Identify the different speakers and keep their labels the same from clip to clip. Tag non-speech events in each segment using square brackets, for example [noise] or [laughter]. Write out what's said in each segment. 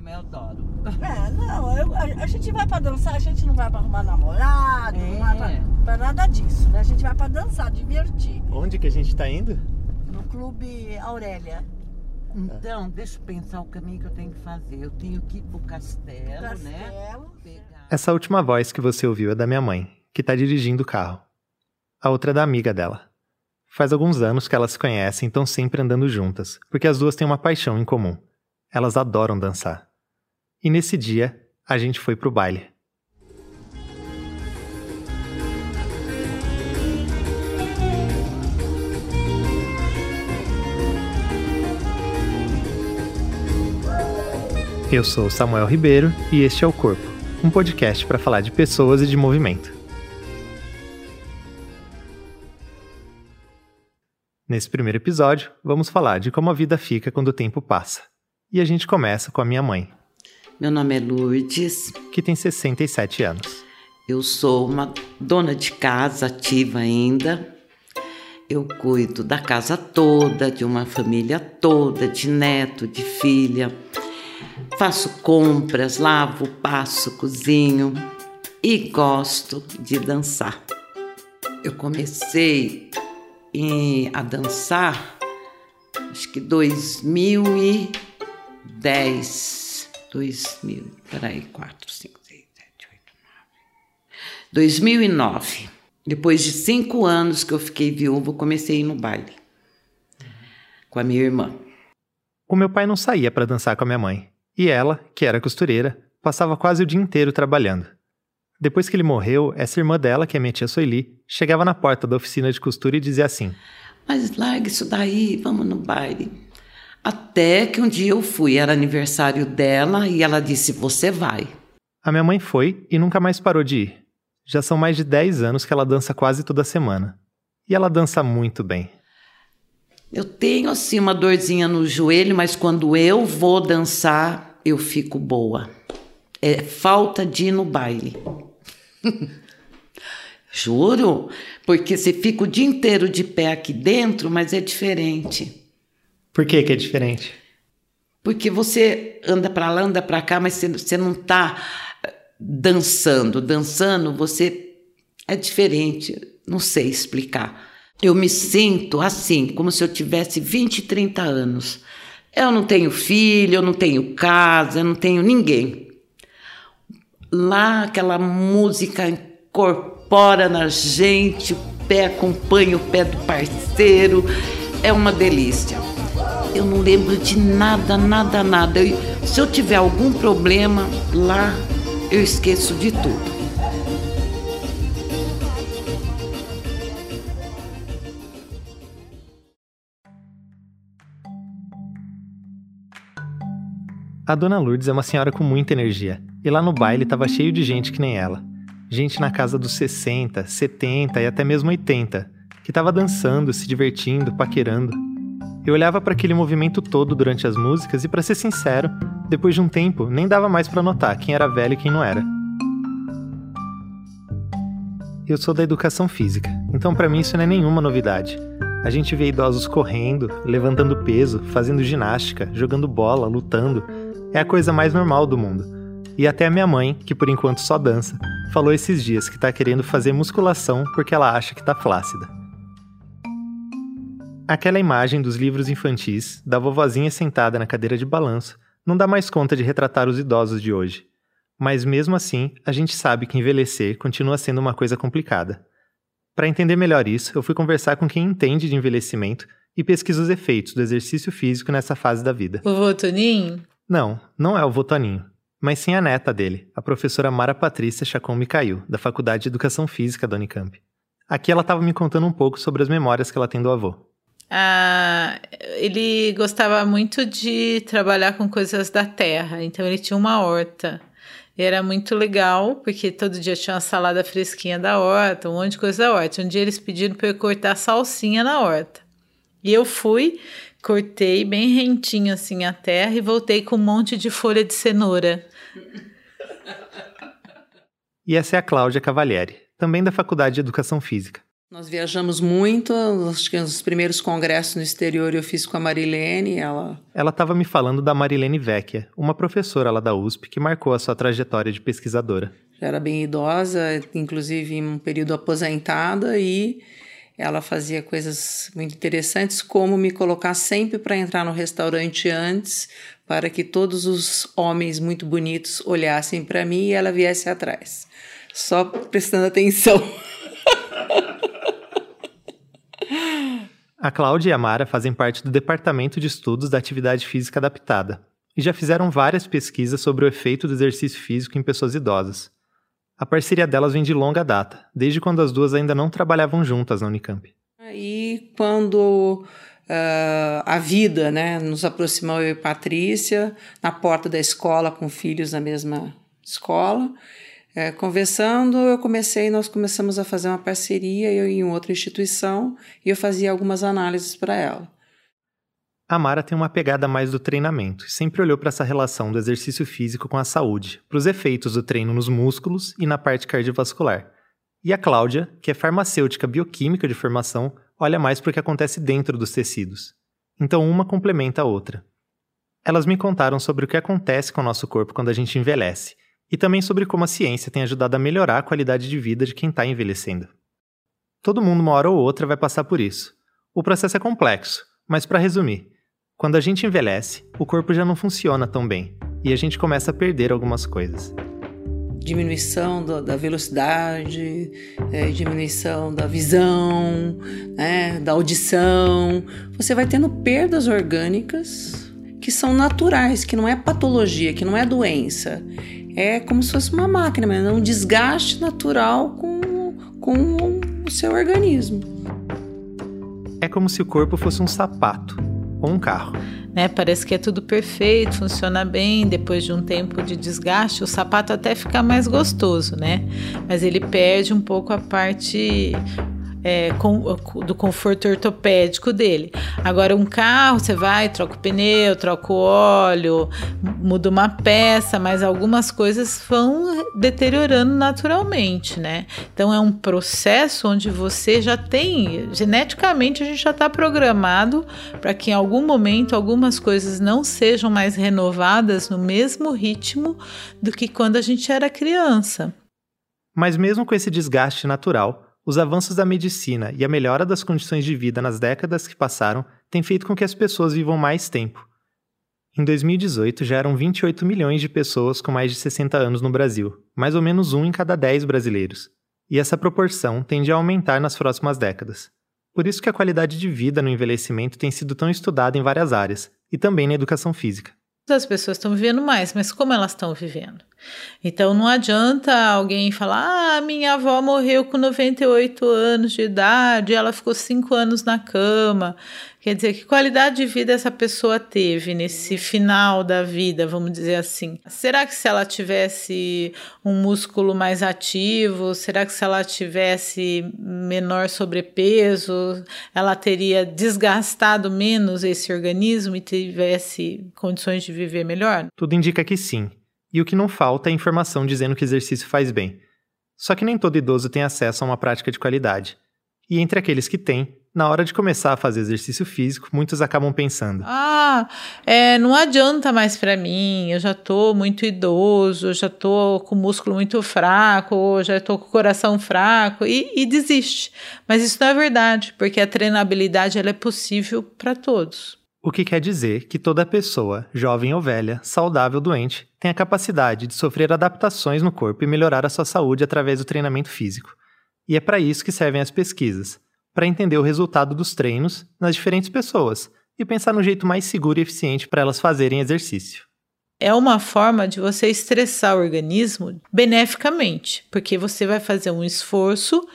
Speaker 1: Mas eu adoro.
Speaker 2: É, não, eu- a, a gente vai pra dançar, a gente não vai pra arrumar namorado, não vai pra,
Speaker 1: É.
Speaker 2: pra nada disso, né? A gente vai pra dançar, divertir.
Speaker 3: Onde que a gente tá indo?
Speaker 2: No Clube Aurélia.
Speaker 1: Então, deixa eu pensar o caminho que eu tenho que fazer. Eu tenho que ir pro castelo, né?
Speaker 2: Castelo.
Speaker 1: Pegar.
Speaker 3: Essa última voz que você ouviu é da minha mãe, que tá dirigindo o carro. A outra é da amiga dela. Faz alguns anos que elas se conhecem e estão sempre andando juntas, porque as duas têm uma paixão em comum. Elas adoram dançar. E nesse dia, a gente foi pro baile. Eu sou Samuel Ribeiro e este é o Corpo, um podcast para falar de pessoas e de movimento. Nesse primeiro episódio, vamos falar de como a vida fica quando o tempo passa. E a gente começa com a minha mãe,
Speaker 1: Meu nome é Lourdes.
Speaker 3: que tem 67 anos.
Speaker 1: Eu sou uma dona de casa ativa ainda. Eu cuido da casa toda, de uma família toda, de neto, de filha. Faço compras, lavo, passo, cozinho e gosto de dançar. Eu comecei em- a dançar, acho que 2010. 2000, peraí, 4, 5, 6, 7, 8, 2009. Depois de cinco anos que eu fiquei viúva, comecei a ir no baile com a minha irmã.
Speaker 3: O meu pai não saía para dançar com a minha mãe, e ela, que era costureira, passava quase o dia inteiro trabalhando. Depois que ele morreu, essa irmã dela, que é minha tia Soili, chegava na porta da oficina de costura e dizia assim:
Speaker 1: Mas larga isso daí, vamos no baile. Até que um dia eu fui, era aniversário dela e ela disse: Você vai.
Speaker 3: A minha mãe foi e nunca mais parou de ir. Já são mais de 10 anos que ela dança quase toda semana. E ela dança muito bem.
Speaker 1: Eu tenho assim uma dorzinha no joelho, mas quando eu vou dançar, eu fico boa. É falta de ir no baile. [laughs] Juro, porque você fica o dia inteiro de pé aqui dentro, mas é diferente.
Speaker 3: Por que que é diferente?
Speaker 1: Porque você anda para lá, anda para cá, mas você, você não está dançando. Dançando, você é diferente. Não sei explicar. Eu me sinto assim, como se eu tivesse 20, 30 anos. Eu não tenho filho, eu não tenho casa, eu não tenho ninguém. Lá aquela música incorpora na gente, o pé acompanha o pé do parceiro, é uma delícia. Eu não lembro de nada, nada, nada. Eu- se eu tiver algum problema lá, eu esqueço de tudo.
Speaker 3: A dona Lourdes é uma senhora com muita energia. E lá no baile tava cheio de gente que nem ela. Gente na casa dos 60, 70 e até mesmo 80, que tava dançando, se divertindo, paquerando. Eu olhava para aquele movimento todo durante as músicas e, para ser sincero, depois de um tempo, nem dava mais para notar quem era velho e quem não era. Eu sou da educação física, então para mim isso não é nenhuma novidade. A gente vê idosos correndo, levantando peso, fazendo ginástica, jogando bola, lutando. É a coisa mais normal do mundo. E até a minha mãe, que por enquanto só dança, falou esses dias que tá querendo fazer musculação porque ela acha que tá flácida. Aquela imagem dos livros infantis, da vovozinha sentada na cadeira de balanço, não dá mais conta de retratar os idosos de hoje. Mas mesmo assim, a gente sabe que envelhecer continua sendo uma coisa complicada. Para entender melhor isso, eu fui conversar com quem entende de envelhecimento e pesquisa os efeitos do exercício físico nessa fase da vida.
Speaker 4: Vovô Toninho?
Speaker 3: Não, não é o Votoninho, mas sim a neta dele, a professora Mara Patrícia Chacon Micail, da Faculdade de Educação Física da Unicamp. Aqui ela estava me contando um pouco sobre as memórias que ela tem do avô.
Speaker 4: Ah, ele gostava muito de trabalhar com coisas da terra, então ele tinha uma horta. E era muito legal, porque todo dia tinha uma salada fresquinha da horta, um monte de coisa da horta. Um dia eles pediram para eu cortar salsinha na horta. E eu fui, cortei bem rentinho assim a terra e voltei com um monte de folha de cenoura.
Speaker 3: E essa é a Cláudia Cavalieri, também da Faculdade de Educação Física.
Speaker 5: Nós viajamos muito, acho que nos primeiros congressos no exterior eu fiz com a Marilene, ela...
Speaker 3: Ela estava me falando da Marilene Vecchia, uma professora lá da USP que marcou a sua trajetória de pesquisadora.
Speaker 5: Já era bem idosa, inclusive em um período aposentada e ela fazia coisas muito interessantes, como me colocar sempre para entrar no restaurante antes, para que todos os homens muito bonitos olhassem para mim e ela viesse atrás, só prestando atenção. [laughs]
Speaker 3: A Cláudia e a Mara fazem parte do Departamento de Estudos da Atividade Física Adaptada e já fizeram várias pesquisas sobre o efeito do exercício físico em pessoas idosas. A parceria delas vem de longa data, desde quando as duas ainda não trabalhavam juntas na Unicamp.
Speaker 5: E quando uh, a vida né, nos aproximou eu e Patrícia, na porta da escola, com filhos na mesma escola, é, conversando, eu comecei, nós começamos a fazer uma parceria, eu em outra instituição, e eu fazia algumas análises para ela.
Speaker 3: A Mara tem uma pegada mais do treinamento e sempre olhou para essa relação do exercício físico com a saúde, para os efeitos do treino nos músculos e na parte cardiovascular. E a Cláudia, que é farmacêutica bioquímica de formação, olha mais para o que acontece dentro dos tecidos. Então uma complementa a outra. Elas me contaram sobre o que acontece com o nosso corpo quando a gente envelhece e também sobre como a ciência tem ajudado a melhorar a qualidade de vida de quem está envelhecendo. Todo mundo, uma hora ou outra, vai passar por isso. O processo é complexo, mas para resumir, quando a gente envelhece, o corpo já não funciona tão bem e a gente começa a perder algumas coisas.
Speaker 5: Diminuição do, da velocidade, é, diminuição da visão, né, da audição. Você vai tendo perdas orgânicas que são naturais, que não é patologia, que não é doença é como se fosse uma máquina, mas é um desgaste natural com, com o seu organismo.
Speaker 3: É como se o corpo fosse um sapato ou um carro.
Speaker 4: Né, parece que é tudo perfeito, funciona bem. Depois de um tempo de desgaste, o sapato até fica mais gostoso, né? Mas ele perde um pouco a parte é, com, do conforto ortopédico dele. Agora, um carro, você vai, troca o pneu, troca o óleo, muda uma peça, mas algumas coisas vão deteriorando naturalmente, né? Então, é um processo onde você já tem, geneticamente, a gente já está programado para que em algum momento algumas coisas não sejam mais renovadas no mesmo ritmo do que quando a gente era criança.
Speaker 3: Mas mesmo com esse desgaste natural, os avanços da medicina e a melhora das condições de vida nas décadas que passaram têm feito com que as pessoas vivam mais tempo. Em 2018, já eram 28 milhões de pessoas com mais de 60 anos no Brasil, mais ou menos um em cada 10 brasileiros. E essa proporção tende a aumentar nas próximas décadas. Por isso que a qualidade de vida no envelhecimento tem sido tão estudada em várias áreas, e também na educação física
Speaker 4: as pessoas estão vivendo mais, mas como elas estão vivendo? Então não adianta alguém falar: ah, minha avó morreu com 98 anos de idade, ela ficou 5 anos na cama. Quer dizer, que qualidade de vida essa pessoa teve nesse final da vida, vamos dizer assim? Será que se ela tivesse um músculo mais ativo, será que se ela tivesse menor sobrepeso, ela teria desgastado menos esse organismo e tivesse condições de viver melhor?
Speaker 3: Tudo indica que sim. E o que não falta é informação dizendo que exercício faz bem. Só que nem todo idoso tem acesso a uma prática de qualidade. E entre aqueles que têm, na hora de começar a fazer exercício físico, muitos acabam pensando:
Speaker 4: Ah, é, não adianta mais para mim, eu já tô muito idoso, eu já tô com o músculo muito fraco, já tô com o coração fraco, e, e desiste. Mas isso não é verdade, porque a treinabilidade ela é possível para todos.
Speaker 3: O que quer dizer que toda pessoa, jovem ou velha, saudável ou doente, tem a capacidade de sofrer adaptações no corpo e melhorar a sua saúde através do treinamento físico. E é para isso que servem as pesquisas para entender o resultado dos treinos nas diferentes pessoas e pensar no jeito mais seguro e eficiente para elas fazerem exercício.
Speaker 4: É uma forma de você estressar o organismo beneficamente, porque você vai fazer um esforço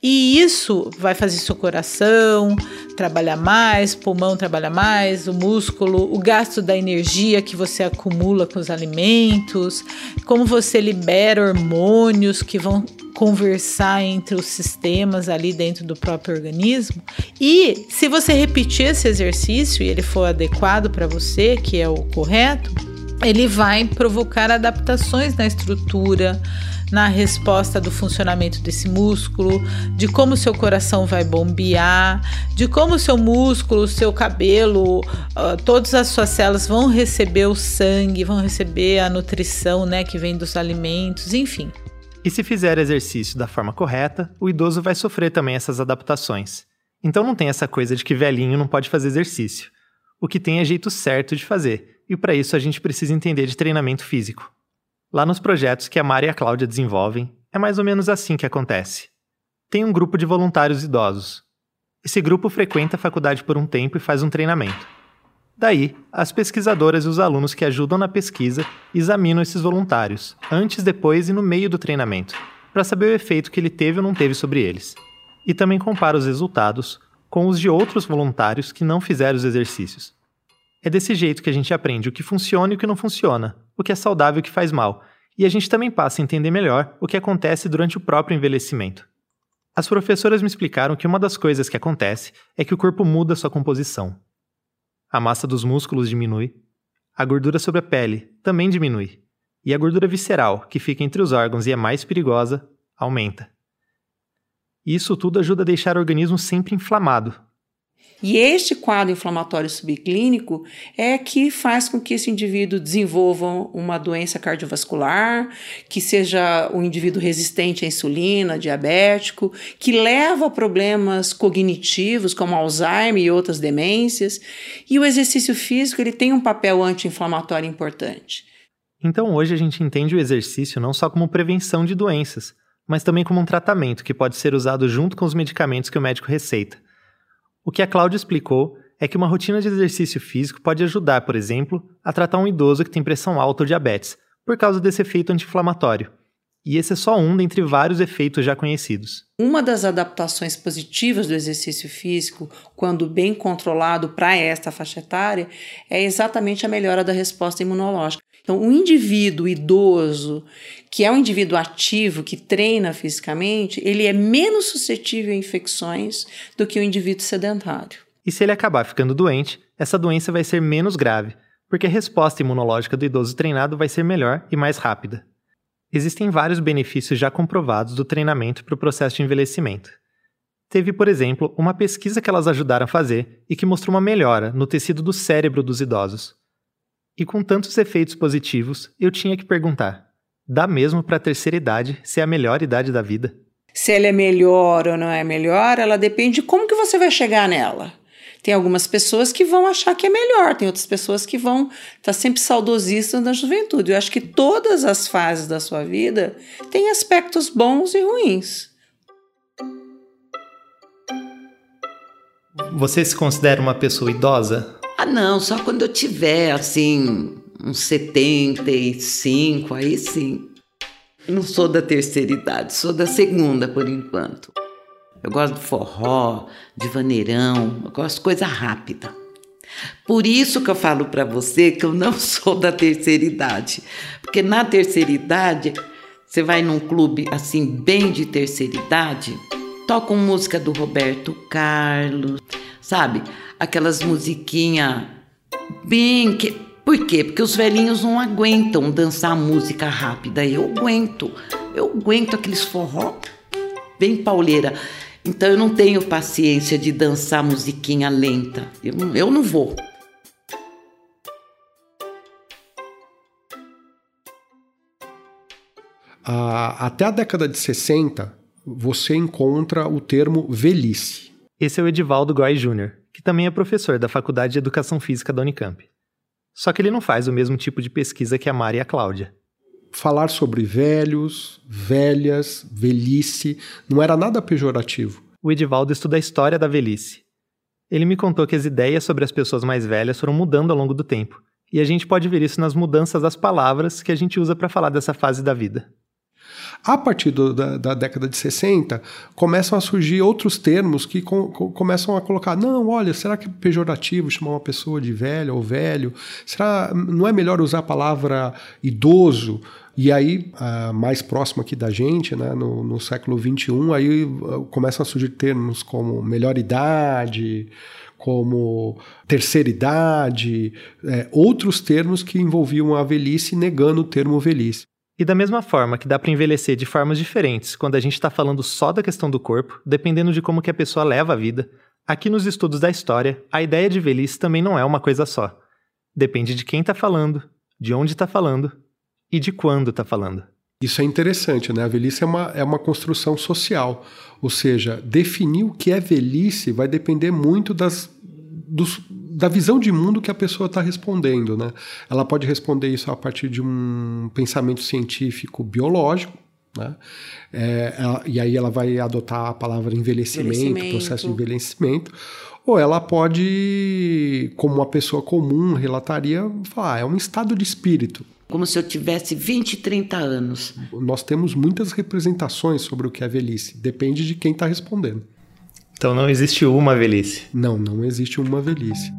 Speaker 4: e isso vai fazer seu coração trabalhar mais, pulmão trabalhar mais, o músculo, o gasto da energia que você acumula com os alimentos, como você libera hormônios que vão conversar entre os sistemas ali dentro do próprio organismo. E se você repetir esse exercício e ele for adequado para você, que é o correto, ele vai provocar adaptações na estrutura, na resposta do funcionamento desse músculo, de como seu coração vai bombear, de como seu músculo, seu cabelo, uh, todas as suas células vão receber o sangue, vão receber a nutrição, né, que vem dos alimentos, enfim.
Speaker 3: E se fizer exercício da forma correta, o idoso vai sofrer também essas adaptações. Então não tem essa coisa de que velhinho não pode fazer exercício. O que tem é jeito certo de fazer, e para isso a gente precisa entender de treinamento físico. Lá nos projetos que a Mari e a Cláudia desenvolvem, é mais ou menos assim que acontece. Tem um grupo de voluntários idosos. Esse grupo frequenta a faculdade por um tempo e faz um treinamento. Daí, as pesquisadoras e os alunos que ajudam na pesquisa examinam esses voluntários, antes, depois e no meio do treinamento, para saber o efeito que ele teve ou não teve sobre eles e também compara os resultados com os de outros voluntários que não fizeram os exercícios. É desse jeito que a gente aprende o que funciona e o que não funciona, o que é saudável e o que faz mal, e a gente também passa a entender melhor o que acontece durante o próprio envelhecimento. As professoras me explicaram que uma das coisas que acontece é que o corpo muda sua composição. A massa dos músculos diminui, a gordura sobre a pele também diminui, e a gordura visceral, que fica entre os órgãos e é mais perigosa, aumenta. Isso tudo ajuda a deixar o organismo sempre inflamado.
Speaker 5: E este quadro inflamatório subclínico é que faz com que esse indivíduo desenvolva uma doença cardiovascular, que seja um indivíduo resistente à insulina, diabético, que leva a problemas cognitivos como Alzheimer e outras demências. E o exercício físico ele tem um papel anti-inflamatório importante.
Speaker 3: Então hoje a gente entende o exercício não só como prevenção de doenças, mas também como um tratamento que pode ser usado junto com os medicamentos que o médico receita. O que a Cláudia explicou é que uma rotina de exercício físico pode ajudar, por exemplo, a tratar um idoso que tem pressão alta ou diabetes, por causa desse efeito anti-inflamatório. E esse é só um dentre vários efeitos já conhecidos.
Speaker 5: Uma das adaptações positivas do exercício físico, quando bem controlado para esta faixa etária, é exatamente a melhora da resposta imunológica. Então, o indivíduo idoso, que é um indivíduo ativo, que treina fisicamente, ele é menos suscetível a infecções do que o indivíduo sedentário.
Speaker 3: E se ele acabar ficando doente, essa doença vai ser menos grave, porque a resposta imunológica do idoso treinado vai ser melhor e mais rápida. Existem vários benefícios já comprovados do treinamento para o processo de envelhecimento. Teve, por exemplo, uma pesquisa que elas ajudaram a fazer e que mostrou uma melhora no tecido do cérebro dos idosos. E com tantos efeitos positivos, eu tinha que perguntar: dá mesmo para a terceira idade ser a melhor idade da vida?
Speaker 5: Se ela é melhor ou não é melhor, ela depende de como que você vai chegar nela. Tem algumas pessoas que vão achar que é melhor, tem outras pessoas que vão estar tá sempre saudosistas da juventude. Eu acho que todas as fases da sua vida têm aspectos bons e ruins.
Speaker 3: Você se considera uma pessoa idosa?
Speaker 1: Ah, não, só quando eu tiver, assim, uns 75, aí sim. Não sou da terceira idade, sou da segunda por enquanto. Eu gosto de forró, de vaneirão, eu gosto de coisa rápida. Por isso que eu falo para você que eu não [laughs] sou da terceira idade. Porque na terceira idade, você vai num clube assim, bem de terceira idade, tocam música do Roberto Carlos, sabe? Aquelas musiquinhas bem que. Por quê? Porque os velhinhos não aguentam dançar música rápida. Eu aguento. Eu aguento aqueles forró bem pauleira. Então eu não tenho paciência de dançar musiquinha lenta. Eu, eu não vou.
Speaker 6: Ah, até a década de 60, você encontra o termo velhice.
Speaker 3: Esse é o Edivaldo Goy Jr., que também é professor da Faculdade de Educação Física da Unicamp. Só que ele não faz o mesmo tipo de pesquisa que a Mari e a Cláudia.
Speaker 6: Falar sobre velhos, velhas, velhice, não era nada pejorativo.
Speaker 3: O Edivaldo estuda a história da velhice. Ele me contou que as ideias sobre as pessoas mais velhas foram mudando ao longo do tempo, e a gente pode ver isso nas mudanças das palavras que a gente usa para falar dessa fase da vida.
Speaker 6: A partir do, da, da, década de 60, começam a surgir outros termos que com, com, começam a colocar: não, olha, será que é pejorativo chamar uma pessoa de velha ou velho? Será não é melhor usar a palavra idoso? E aí, mais próximo aqui da gente, né, no, no século XXI, aí uh, começam a surgir termos como melhor idade, como terceira idade, é, outros termos que envolviam a velhice negando o termo velhice.
Speaker 3: E da mesma forma que dá para envelhecer de formas diferentes quando a gente está falando só da questão do corpo, dependendo de como que a pessoa leva a vida, aqui nos estudos da história, a ideia de velhice também não é uma coisa só. Depende de quem está falando, de onde está falando e de quando está falando.
Speaker 6: Isso é interessante, né? A velhice é uma, é uma construção social. Ou seja, definir o que é velhice vai depender muito das, dos, da visão de mundo que a pessoa está respondendo. Né? Ela pode responder isso a partir de um pensamento científico biológico, né? É, ela, e aí ela vai adotar a palavra envelhecimento, envelhecimento, processo de envelhecimento. Ou ela pode, como uma pessoa comum relataria, falar, ah, é um estado de espírito.
Speaker 1: Como se eu tivesse 20, 30 anos.
Speaker 6: Nós temos muitas representações sobre o que é velhice. Depende de quem está respondendo.
Speaker 3: Então não existe uma velhice.
Speaker 6: Não, não existe uma velhice.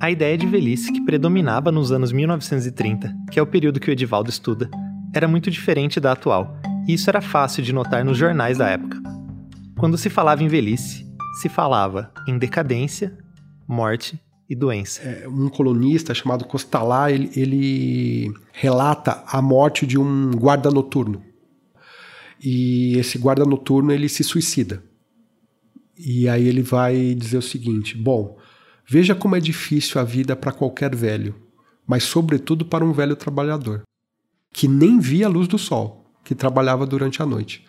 Speaker 3: A ideia de velhice que predominava nos anos 1930, que é o período que o Edivaldo estuda, era muito diferente da atual, e isso era fácil de notar nos jornais da época. Quando se falava em velhice, se falava em decadência, morte e doença.
Speaker 6: É, um colunista chamado Costalá, ele, ele relata a morte de um guarda noturno. E esse guarda noturno ele se suicida. E aí ele vai dizer o seguinte: bom, veja como é difícil a vida para qualquer velho, mas sobretudo para um velho trabalhador, que nem via a luz do sol, que trabalhava durante a noite.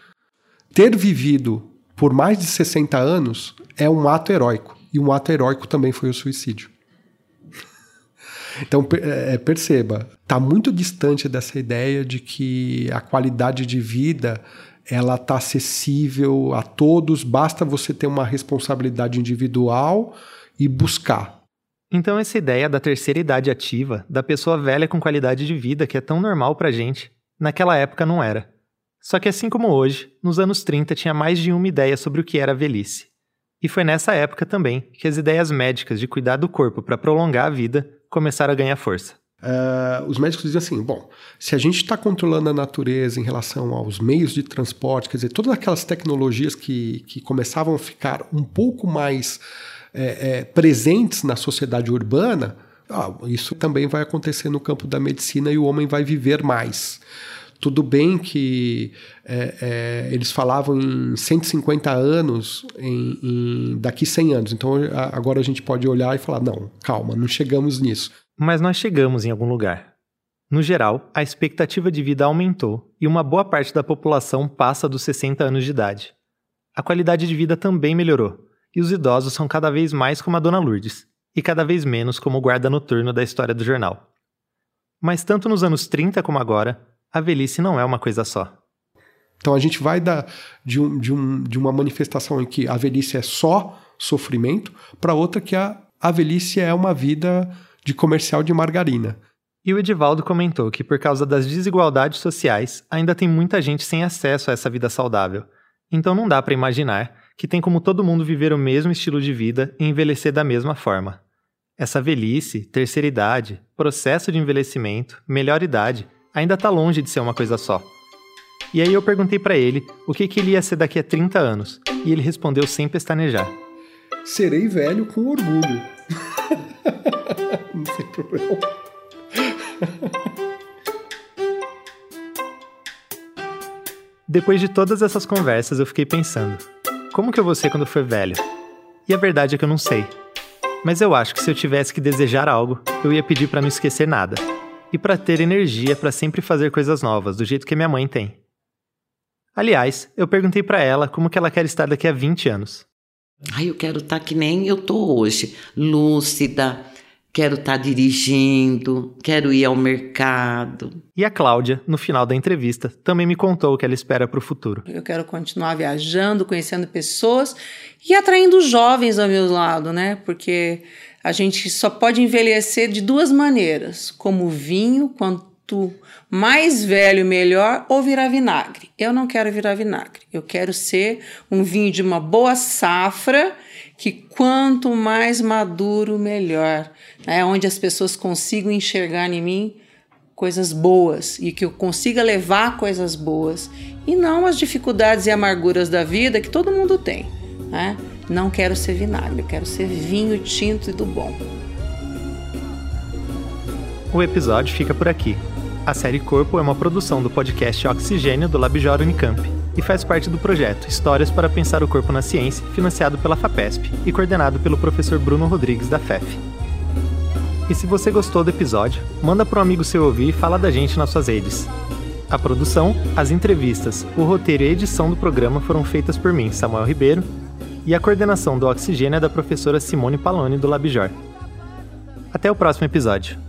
Speaker 6: Ter vivido por mais de 60 anos é um ato heróico, e um ato heróico também foi o suicídio. Então é, perceba, está muito distante dessa ideia de que a qualidade de vida ela está acessível a todos, basta você ter uma responsabilidade individual e buscar.
Speaker 3: Então essa ideia da terceira idade ativa, da pessoa velha com qualidade de vida que é tão normal pra gente, naquela época não era. Só que assim como hoje, nos anos 30 tinha mais de uma ideia sobre o que era velhice. E foi nessa época também que as ideias médicas de cuidar do corpo para prolongar a vida começaram a ganhar força.
Speaker 6: Uh, os médicos dizem assim: bom, se a gente está controlando a natureza em relação aos meios de transporte, quer dizer, todas aquelas tecnologias que, que começavam a ficar um pouco mais é, é, presentes na sociedade urbana, ah, isso também vai acontecer no campo da medicina e o homem vai viver mais. Tudo bem que é, é, eles falavam em 150 anos, em, em, daqui 100 anos. Então agora a gente pode olhar e falar: não, calma, não chegamos nisso.
Speaker 3: Mas nós chegamos em algum lugar. No geral, a expectativa de vida aumentou e uma boa parte da população passa dos 60 anos de idade. A qualidade de vida também melhorou, e os idosos são cada vez mais como a Dona Lourdes, e cada vez menos como o guarda noturno da história do jornal. Mas tanto nos anos 30 como agora, a velhice não é uma coisa só.
Speaker 6: Então a gente vai da, de, um, de, um, de uma manifestação em que a velhice é só sofrimento para outra que a, a velhice é uma vida de comercial de margarina.
Speaker 3: E o Edivaldo comentou que, por causa das desigualdades sociais, ainda tem muita gente sem acesso a essa vida saudável. Então não dá para imaginar que tem como todo mundo viver o mesmo estilo de vida e envelhecer da mesma forma. Essa velhice, terceira idade, processo de envelhecimento, melhor idade, ainda está longe de ser uma coisa só. E aí eu perguntei para ele o que, que ele ia ser daqui a 30 anos, e ele respondeu sem pestanejar.
Speaker 6: Serei velho com orgulho. [laughs] Não tem problema.
Speaker 3: Depois de todas essas conversas, eu fiquei pensando: como que eu vou ser quando for velho? E a verdade é que eu não sei. Mas eu acho que se eu tivesse que desejar algo, eu ia pedir para não esquecer nada e para ter energia para sempre fazer coisas novas, do jeito que minha mãe tem. Aliás, eu perguntei para ela como que ela quer estar daqui a 20 anos.
Speaker 1: Ai, eu quero estar tá que nem eu tô hoje, lúcida, quero estar tá dirigindo, quero ir ao mercado.
Speaker 3: E a Cláudia, no final da entrevista, também me contou o que ela espera para o futuro.
Speaker 5: Eu quero continuar viajando, conhecendo pessoas e atraindo jovens ao meu lado, né? Porque a gente só pode envelhecer de duas maneiras: como vinho, quanto mais velho, melhor, ou virar vinagre. Eu não quero virar vinagre. Eu quero ser um vinho de uma boa safra, que quanto mais maduro, melhor. É onde as pessoas consigam enxergar em mim coisas boas e que eu consiga levar coisas boas e não as dificuldades e amarguras da vida que todo mundo tem. Né? Não quero ser vinagre, eu quero ser vinho tinto e do bom.
Speaker 3: O episódio fica por aqui. A série Corpo é uma produção do podcast Oxigênio do Labjor Unicamp e faz parte do projeto Histórias para Pensar o Corpo na Ciência, financiado pela FAPESP e coordenado pelo professor Bruno Rodrigues da FEF. E se você gostou do episódio, manda para um amigo seu ouvir e fala da gente nas suas redes. A produção, as entrevistas, o roteiro e a edição do programa foram feitas por mim, Samuel Ribeiro, e a coordenação do Oxigênio é da professora Simone Paloni do Labjor. Até o próximo episódio.